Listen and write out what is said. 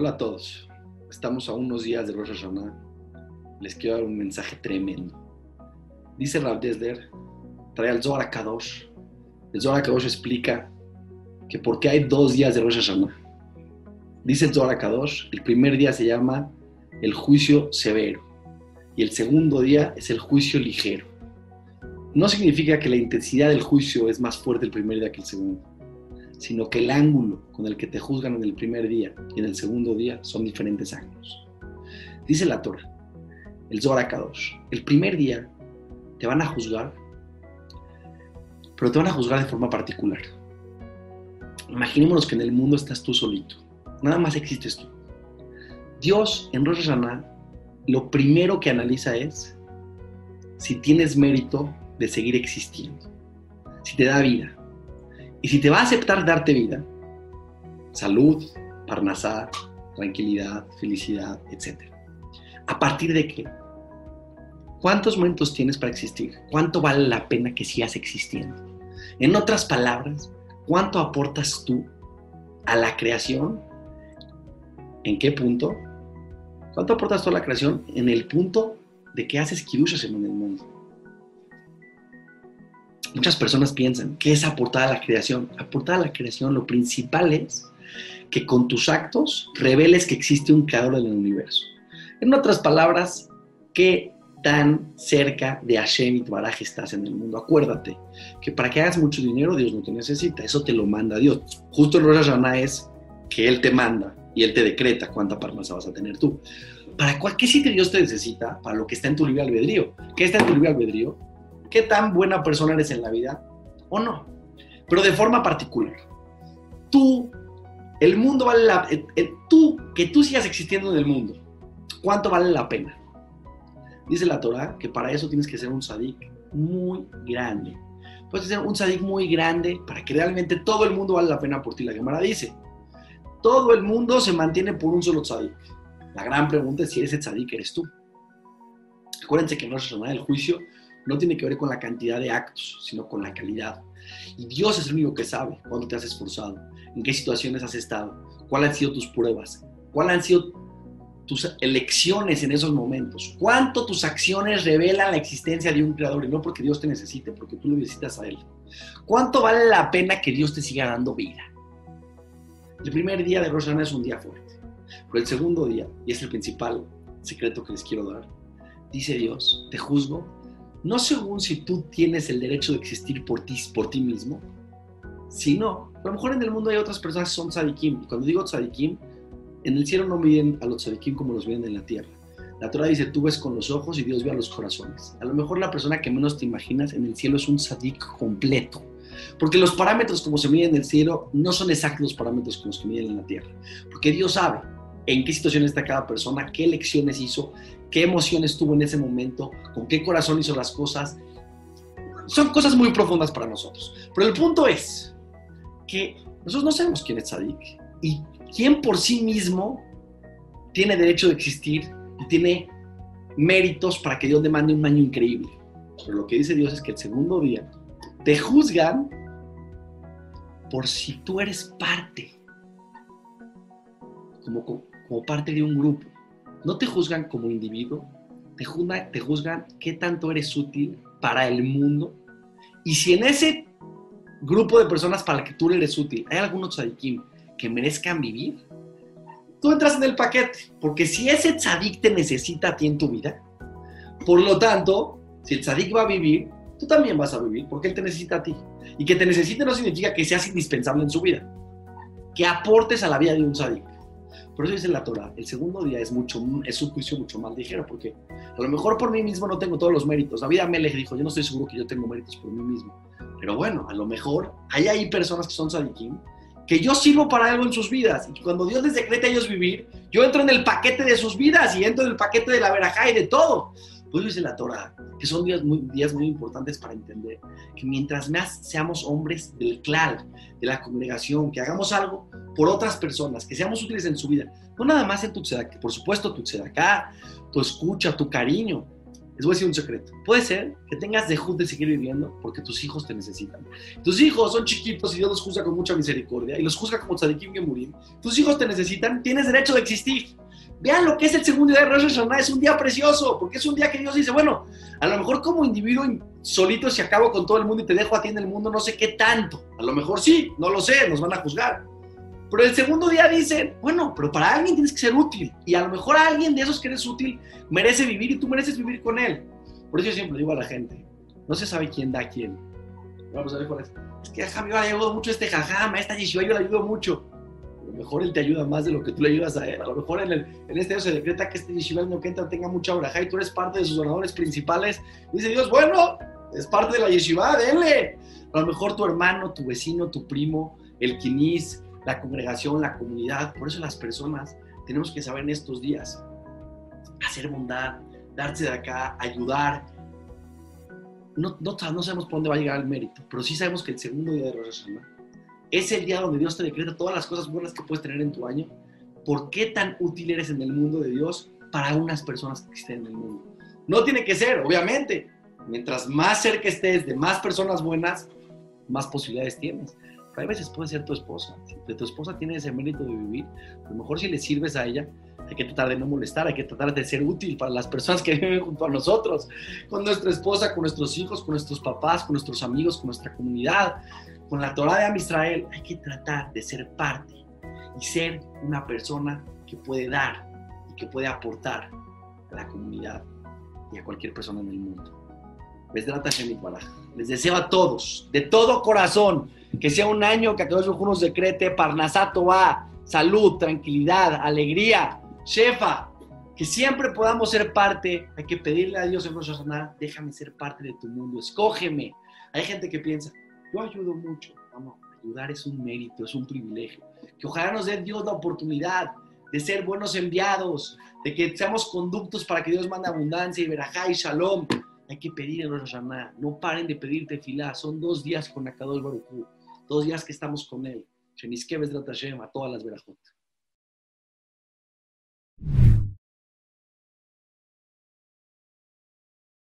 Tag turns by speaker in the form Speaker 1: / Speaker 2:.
Speaker 1: Hola a todos. Estamos a unos días de Rosh Hashanah. Les quiero dar un mensaje tremendo. Dice Rav Desler, trae al Zohar. El Zohar explica que por qué hay dos días de Rosh Hashanah. Dice el Zohar el primer día se llama el juicio severo y el segundo día es el juicio ligero. No significa que la intensidad del juicio es más fuerte el primer día que el segundo sino que el ángulo con el que te juzgan en el primer día y en el segundo día son diferentes ángulos. Dice la Torah, el Zohar el primer día te van a juzgar, pero te van a juzgar de forma particular. Imaginémonos que en el mundo estás tú solito, nada más existes tú. Dios en Rosh Hashanah lo primero que analiza es si tienes mérito de seguir existiendo, si te da vida, y si te va a aceptar darte vida, salud, parnasá, tranquilidad, felicidad, etc. ¿A partir de qué? ¿Cuántos momentos tienes para existir? ¿Cuánto vale la pena que sigas existiendo? En otras palabras, ¿cuánto aportas tú a la creación? ¿En qué punto? ¿Cuánto aportas tú a la creación? En el punto de que haces kirushas en el mundo. Muchas personas piensan que es aportar a la creación. Aportar la creación, lo principal es que con tus actos reveles que existe un creador en el universo. En otras palabras, qué tan cerca de Hashem y Baraj estás en el mundo. Acuérdate que para que hagas mucho dinero, Dios no te necesita. Eso te lo manda Dios. Justo el Rosh Hashanah es que Él te manda y Él te decreta cuánta parnasa vas a tener tú. ¿Para cualquier sitio Dios te necesita? Para lo que está en tu libre albedrío. ¿Qué está en tu libre albedrío? Qué tan buena persona eres en la vida o no. Pero de forma particular. Tú, el mundo vale la tú, que tú sigas existiendo en el mundo, ¿cuánto vale la pena? Dice la Torah que para eso tienes que ser un sadik muy grande. Puedes ser un sadik muy grande para que realmente todo el mundo vale la pena por ti. La Gemara dice, todo el mundo se mantiene por un solo tzadik. La gran pregunta es si ese tzadik eres tú. Acuérdense que en Rosh Hashanah el juicio no tiene que ver con la cantidad de actos, sino con la calidad. Y Dios es el único que sabe cuándo te has esforzado, en qué situaciones has estado, cuáles han sido tus pruebas, cuáles han sido tus elecciones en esos momentos, cuánto tus acciones revelan la existencia de un creador y no porque Dios te necesite, porque tú lo necesitas a Él. ¿Cuánto vale la pena que Dios te siga dando vida? El primer día de Rosh es un día fuerte, pero el segundo día, y es el principal secreto que les quiero dar, dice Dios, te juzgo no según si tú tienes el derecho de existir por ti, por ti mismo, sino, a lo mejor en el mundo hay otras personas que son tzadikim, y cuando digo tzadikim, en el cielo no miden a los tzadikim como los miden en la tierra. La Torah dice, tú ves con los ojos y Dios ve a los corazones. A lo mejor la persona que menos te imaginas en el cielo es un tzadik completo. Porque los parámetros como se miden en el cielo no son exactos los parámetros como que miden en la tierra. Porque Dios sabe en qué situación está cada persona, qué elecciones hizo, qué emociones tuvo en ese momento, con qué corazón hizo las cosas. Son cosas muy profundas para nosotros. Pero el punto es que nosotros no sabemos quién es Sadik y quién por sí mismo tiene derecho de existir y tiene méritos para que Dios le mande un año increíble. Pero lo que dice Dios es que el segundo día te juzgan por si tú eres parte, como, como parte de un grupo. No te juzgan como individuo, te, juzgan, te qué tanto eres útil para el mundo. Y si en ese grupo de personas para el que tú eres útil hay algunos tzadikim que merezcan vivir, tú entras en el paquete. Porque si ese tzadik te necesita a ti en tu vida, por lo tanto, si el tzadik va a vivir, tú también vas a vivir porque él te necesita a ti. Y que te necesite no significa que seas indispensable en su vida. Que aportes a la vida de un tzadik. Por eso dice la Torah, el segundo día es, mucho, es un juicio mucho más ligero, porque a lo mejor por mí mismo no tengo todos los méritos. David Amelech dijo, yo no estoy seguro que yo tengo méritos por mí mismo. Pero bueno, a lo mejor hay ahí personas que son sadikim, que yo sirvo para algo en sus vidas. Y cuando Dios les decreta a ellos vivir, yo entro en el paquete de sus vidas y entro en el paquete de la verajá y de todo. Pues dice la Torah, que son días muy, días muy importantes para entender que mientras más seamos hombres del clan, de la congregación, que hagamos algo por otras personas, que seamos útiles en su vida, no nada más en tu que por supuesto tu tzedaká, tu escucha, tu cariño, Les voy a decir un secreto. Puede ser que tengas de de seguir viviendo porque tus hijos te necesitan. Tus hijos son chiquitos y Dios los juzga con mucha misericordia y los juzga como tzadikim que morir. Tus hijos te necesitan, tienes derecho de existir. Vean lo que es el segundo día de Rosh Hashanah, es un día precioso, porque es un día que Dios dice, bueno, a lo mejor como individuo solito si acabo con todo el mundo y te dejo a ti en el mundo, no sé qué tanto. A lo mejor sí, no lo sé, nos van a juzgar. Pero el segundo día dicen, bueno, pero para alguien tienes que ser útil. Y a lo mejor alguien de esos que eres útil merece vivir y tú mereces vivir con él. Por eso yo siempre digo a la gente, no se sabe quién da a quién. Vamos a ver cuál es. Es que a mí me ayudado mucho este jajama, esta yeshiva yo le ayudo mucho. A lo mejor él te ayuda más de lo que tú le ayudas a él. A lo mejor en, el, en este año se decreta que este yeshiva no tenga mucha oraja y tú eres parte de sus oradores principales. Dice Dios, bueno, es parte de la yeshiva, denle. A lo mejor tu hermano, tu vecino, tu primo, el quinis, la congregación, la comunidad. Por eso las personas tenemos que saber en estos días hacer bondad, darse de acá, ayudar. No, no, no, sabemos por dónde va a llegar el mérito, pero sí sabemos que el segundo día de Rosh Hashanah es el día donde Dios te decreta todas las cosas buenas que puedes tener en tu año. ¿Por qué tan útil eres en el mundo de Dios para unas personas que existen en el mundo? No tiene que ser, obviamente. Mientras más cerca estés de más personas buenas, más posibilidades tienes a veces puede ser tu esposa. Si tu esposa tiene ese mérito de vivir, a lo mejor si le sirves a ella, hay que tratar de no molestar, hay que tratar de ser útil para las personas que viven junto a nosotros, con nuestra esposa, con nuestros hijos, con nuestros papás, con nuestros amigos, con nuestra comunidad, con la Torah de Am Israel. Hay que tratar de ser parte y ser una persona que puede dar y que puede aportar a la comunidad y a cualquier persona en el mundo. Les deseo a todos, de todo corazón, que sea un año que a todos nos decrete Parnasato a salud, tranquilidad, alegría, shefa, que siempre podamos ser parte. Hay que pedirle a Dios en Rosh déjame ser parte de tu mundo, escógeme. Hay gente que piensa, yo ayudo mucho. Vamos, ayudar es un mérito, es un privilegio. Que ojalá nos dé Dios la oportunidad de ser buenos enviados, de que seamos conductos para que Dios mande abundancia y verajá y shalom. Hay que pedir en Rosh Hashanah. No paren de pedirte filá. Son dos días con Akadosh Baruch dos días que estamos con Él. Sheniskeves Hashem a todas las verajot.